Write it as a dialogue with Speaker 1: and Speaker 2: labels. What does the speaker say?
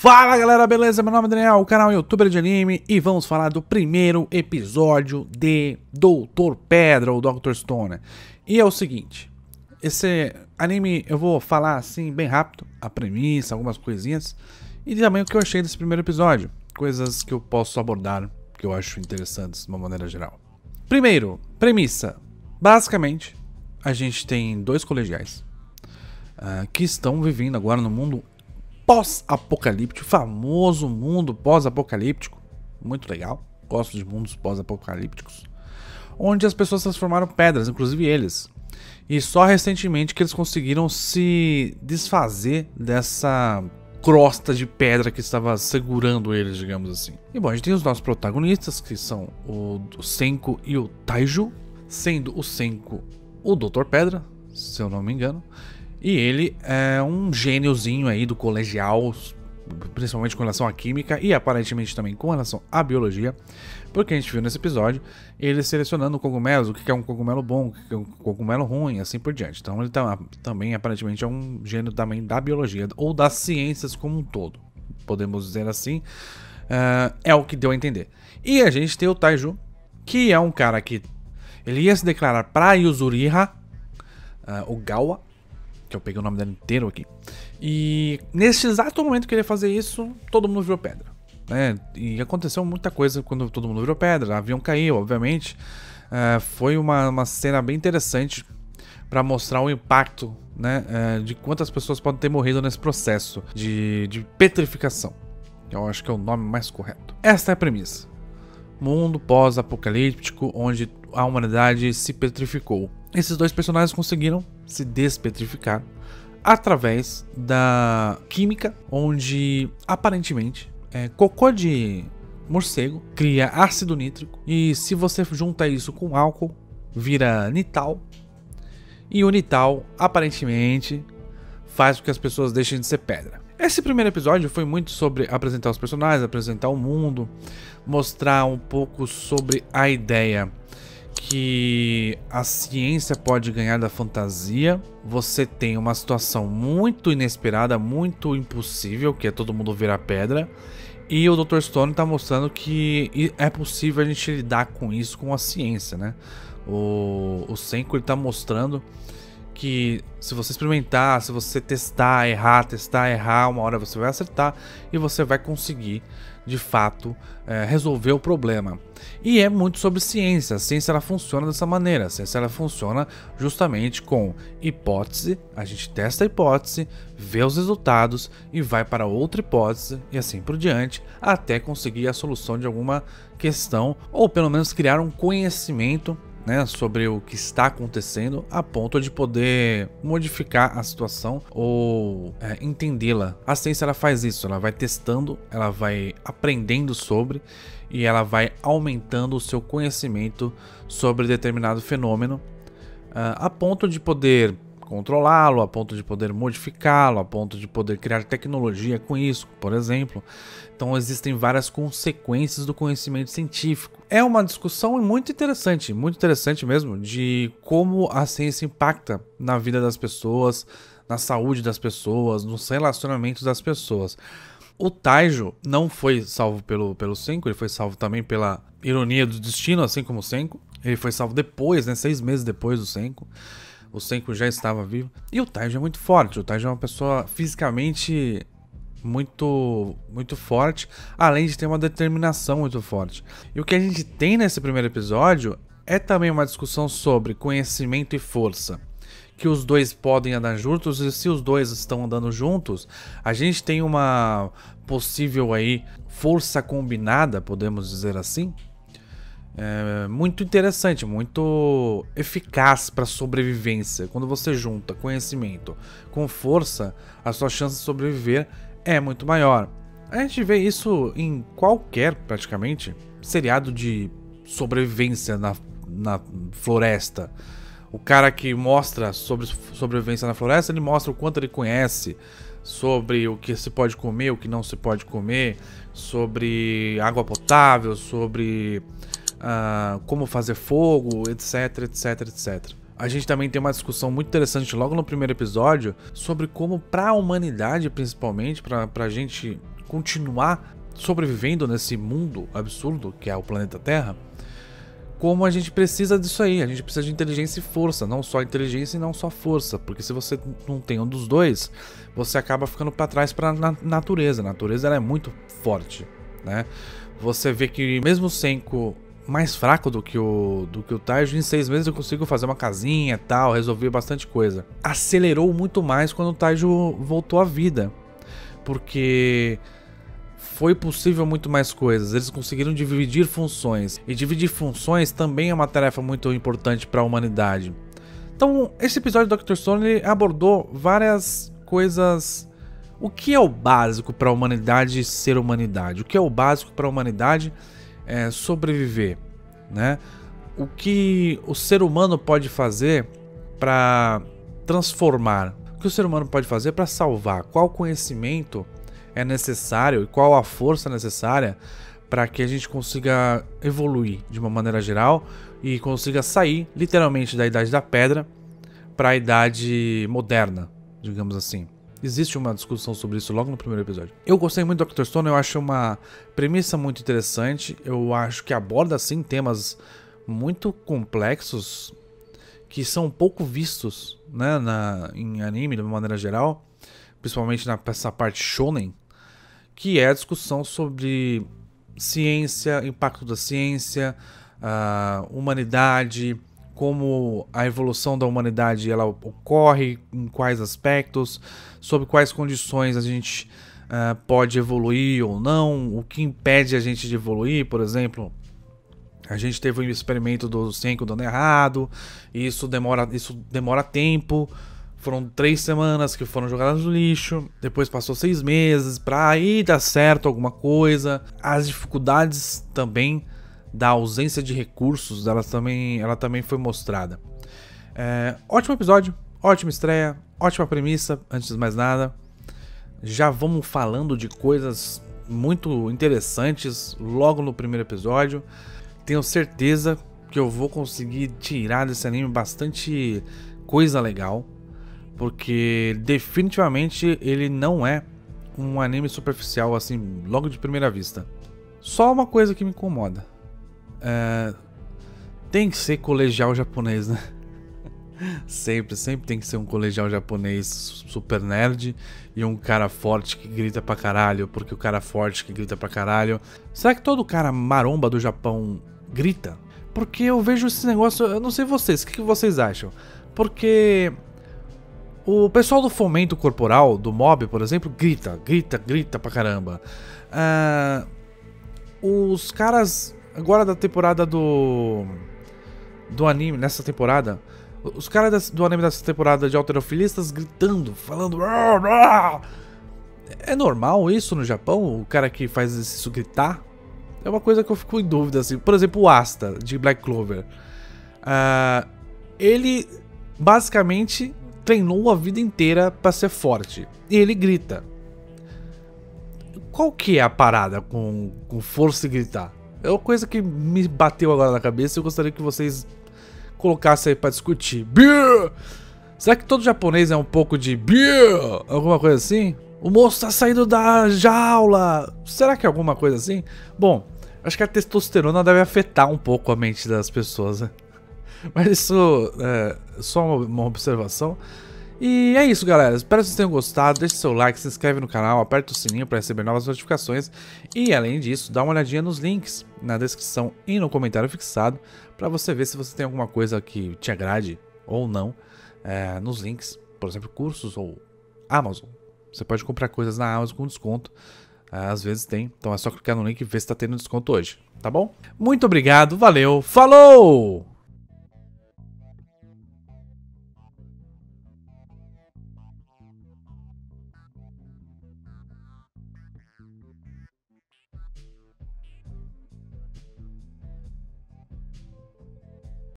Speaker 1: Fala galera, beleza? Meu nome é Daniel, o canal é youtuber de anime e vamos falar do primeiro episódio de Doutor Pedra ou Dr. Stone. E é o seguinte, esse anime eu vou falar assim bem rápido, a premissa, algumas coisinhas e também o que eu achei desse primeiro episódio, coisas que eu posso abordar que eu acho interessantes de uma maneira geral. Primeiro, premissa. Basicamente, a gente tem dois colegiais uh, que estão vivendo agora no mundo pós-apocalíptico, famoso mundo pós-apocalíptico, muito legal, gosto de mundos pós-apocalípticos, onde as pessoas transformaram pedras, inclusive eles. E só recentemente que eles conseguiram se desfazer dessa crosta de pedra que estava segurando eles, digamos assim. E bom, a gente tem os nossos protagonistas, que são o, Senko e o Taiju, sendo o Senko o Doutor Pedra, se eu não me engano, e ele é um gêniozinho aí do colegial, principalmente com relação à química e aparentemente também com relação à biologia, porque a gente viu nesse episódio ele selecionando cogumelos, o que é um cogumelo bom, o que é um cogumelo ruim, assim por diante. Então ele tá, também aparentemente é um gênio também da biologia ou das ciências como um todo, podemos dizer assim, uh, é o que deu a entender. E a gente tem o Taiju, que é um cara que ele ia se declarar para Yuzuriha, uh, o Gawa, que eu peguei o nome dela inteiro aqui. E nesse exato momento que ele ia fazer isso, todo mundo virou pedra. Né? E aconteceu muita coisa quando todo mundo virou pedra. O avião caiu, obviamente. Uh, foi uma, uma cena bem interessante para mostrar o impacto né, uh, de quantas pessoas podem ter morrido nesse processo de, de petrificação. Eu acho que é o nome mais correto. Esta é a premissa. Mundo pós-apocalíptico onde a humanidade se petrificou. Esses dois personagens conseguiram se despetrificar através da química, onde aparentemente é, cocô de morcego cria ácido nítrico e se você junta isso com álcool vira nital e o nital aparentemente faz com que as pessoas deixem de ser pedra. Esse primeiro episódio foi muito sobre apresentar os personagens, apresentar o mundo, mostrar um pouco sobre a ideia que a ciência pode ganhar da fantasia. Você tem uma situação muito inesperada, muito impossível, que é todo mundo virar pedra. E o Dr. Stone está mostrando que é possível a gente lidar com isso com a ciência, né? O, o Senko está mostrando que se você experimentar, se você testar, errar, testar, errar, uma hora você vai acertar e você vai conseguir de fato é, resolver o problema. E é muito sobre ciência. A ciência ela funciona dessa maneira. A ciência ela funciona justamente com hipótese. A gente testa a hipótese, vê os resultados e vai para outra hipótese e assim por diante, até conseguir a solução de alguma questão ou pelo menos criar um conhecimento né, sobre o que está acontecendo a ponto de poder modificar a situação ou é, entendê-la. A ciência ela faz isso, ela vai testando, ela vai aprendendo sobre e ela vai aumentando o seu conhecimento sobre determinado fenômeno uh, a ponto de poder controlá-lo, a ponto de poder modificá-lo, a ponto de poder criar tecnologia com isso, por exemplo. Então existem várias consequências do conhecimento científico. É uma discussão muito interessante, muito interessante mesmo, de como a ciência impacta na vida das pessoas, na saúde das pessoas, nos relacionamentos das pessoas. O Taijo não foi salvo pelo, pelo Senko, ele foi salvo também pela ironia do destino, assim como o Senko. Ele foi salvo depois, né, seis meses depois do Senko o Senko já estava vivo. E o Taiji é muito forte. O Taiji é uma pessoa fisicamente muito muito forte, além de ter uma determinação muito forte. E o que a gente tem nesse primeiro episódio é também uma discussão sobre conhecimento e força. Que os dois podem andar juntos e se os dois estão andando juntos, a gente tem uma possível aí força combinada, podemos dizer assim, é muito interessante, muito eficaz para sobrevivência. Quando você junta conhecimento com força, a sua chance de sobreviver é muito maior. A gente vê isso em qualquer, praticamente, seriado de sobrevivência na, na floresta. O cara que mostra sobre sobrevivência na floresta, ele mostra o quanto ele conhece sobre o que se pode comer, o que não se pode comer, sobre água potável, sobre uh, como fazer fogo, etc, etc, etc. A gente também tem uma discussão muito interessante logo no primeiro episódio sobre como, para a humanidade principalmente, para a gente continuar sobrevivendo nesse mundo absurdo que é o planeta Terra, como a gente precisa disso aí. A gente precisa de inteligência e força, não só inteligência e não só força, porque se você não tem um dos dois, você acaba ficando para trás para a natureza. A natureza é muito forte, né? Você vê que mesmo Senko mais fraco do que o do que o Taiju, em seis meses eu consigo fazer uma casinha, tal, resolver bastante coisa. Acelerou muito mais quando o Taiju voltou à vida, porque foi possível muito mais coisas. Eles conseguiram dividir funções. E dividir funções também é uma tarefa muito importante para a humanidade. Então, esse episódio do Dr. Stone abordou várias coisas. O que é o básico para a humanidade ser humanidade? O que é o básico para a humanidade é sobreviver, né? O que o ser humano pode fazer para transformar? O que o ser humano pode fazer para salvar? Qual conhecimento é necessário e qual a força necessária para que a gente consiga evoluir de uma maneira geral e consiga sair literalmente da idade da pedra para a idade moderna, digamos assim. Existe uma discussão sobre isso logo no primeiro episódio. Eu gostei muito do Dr. Stone, eu acho uma premissa muito interessante. Eu acho que aborda assim temas muito complexos que são pouco vistos né, na, em anime de uma maneira geral, principalmente nessa parte shonen, que é a discussão sobre ciência, impacto da ciência, uh, humanidade, como a evolução da humanidade ela ocorre, em quais aspectos, sob quais condições a gente uh, pode evoluir ou não, o que impede a gente de evoluir, por exemplo. A gente teve um experimento do Senko dando errado, isso demora, isso demora tempo. Foram três semanas que foram jogadas no lixo. Depois passou seis meses para aí dar certo alguma coisa. As dificuldades também da ausência de recursos, ela também, ela também foi mostrada. É, ótimo episódio, ótima estreia, ótima premissa. Antes de mais nada, já vamos falando de coisas muito interessantes logo no primeiro episódio. Tenho certeza que eu vou conseguir tirar desse anime bastante coisa legal porque definitivamente ele não é um anime superficial assim, logo de primeira vista. Só uma coisa que me incomoda. É... Tem que ser colegial japonês, né? sempre, sempre tem que ser um colegial japonês super nerd e um cara forte que grita pra caralho, porque o cara forte que grita pra caralho. Será que todo cara maromba do Japão grita? Porque eu vejo esse negócio, eu não sei vocês, o que vocês acham? Porque o pessoal do fomento corporal, do mob, por exemplo, grita, grita, grita pra caramba. Uh, os caras, agora da temporada do. do anime, nessa temporada, os caras do anime dessa temporada de alterofilistas gritando, falando. É normal isso no Japão? O cara que faz isso gritar? É uma coisa que eu fico em dúvida, assim. Por exemplo, o Asta, de Black Clover. Uh, ele basicamente treinou a vida inteira para ser forte. E ele grita. Qual que é a parada com, com força e gritar? É uma coisa que me bateu agora na cabeça e eu gostaria que vocês colocassem aí pra discutir. Beer! Será que todo japonês é um pouco de beer? Alguma coisa assim? O moço tá saindo da jaula! Será que é alguma coisa assim? Bom, acho que a testosterona deve afetar um pouco a mente das pessoas, né? Mas isso é só uma observação. E é isso, galera. Espero que vocês tenham gostado. Deixe seu like, se inscreve no canal, aperta o sininho para receber novas notificações. E além disso, dá uma olhadinha nos links na descrição e no comentário fixado para você ver se você tem alguma coisa que te agrade ou não é, nos links. Por exemplo, cursos ou Amazon. Você pode comprar coisas na Amazon com desconto. É, às vezes tem. Então é só clicar no link e ver se está tendo desconto hoje. Tá bom? Muito obrigado, valeu, falou!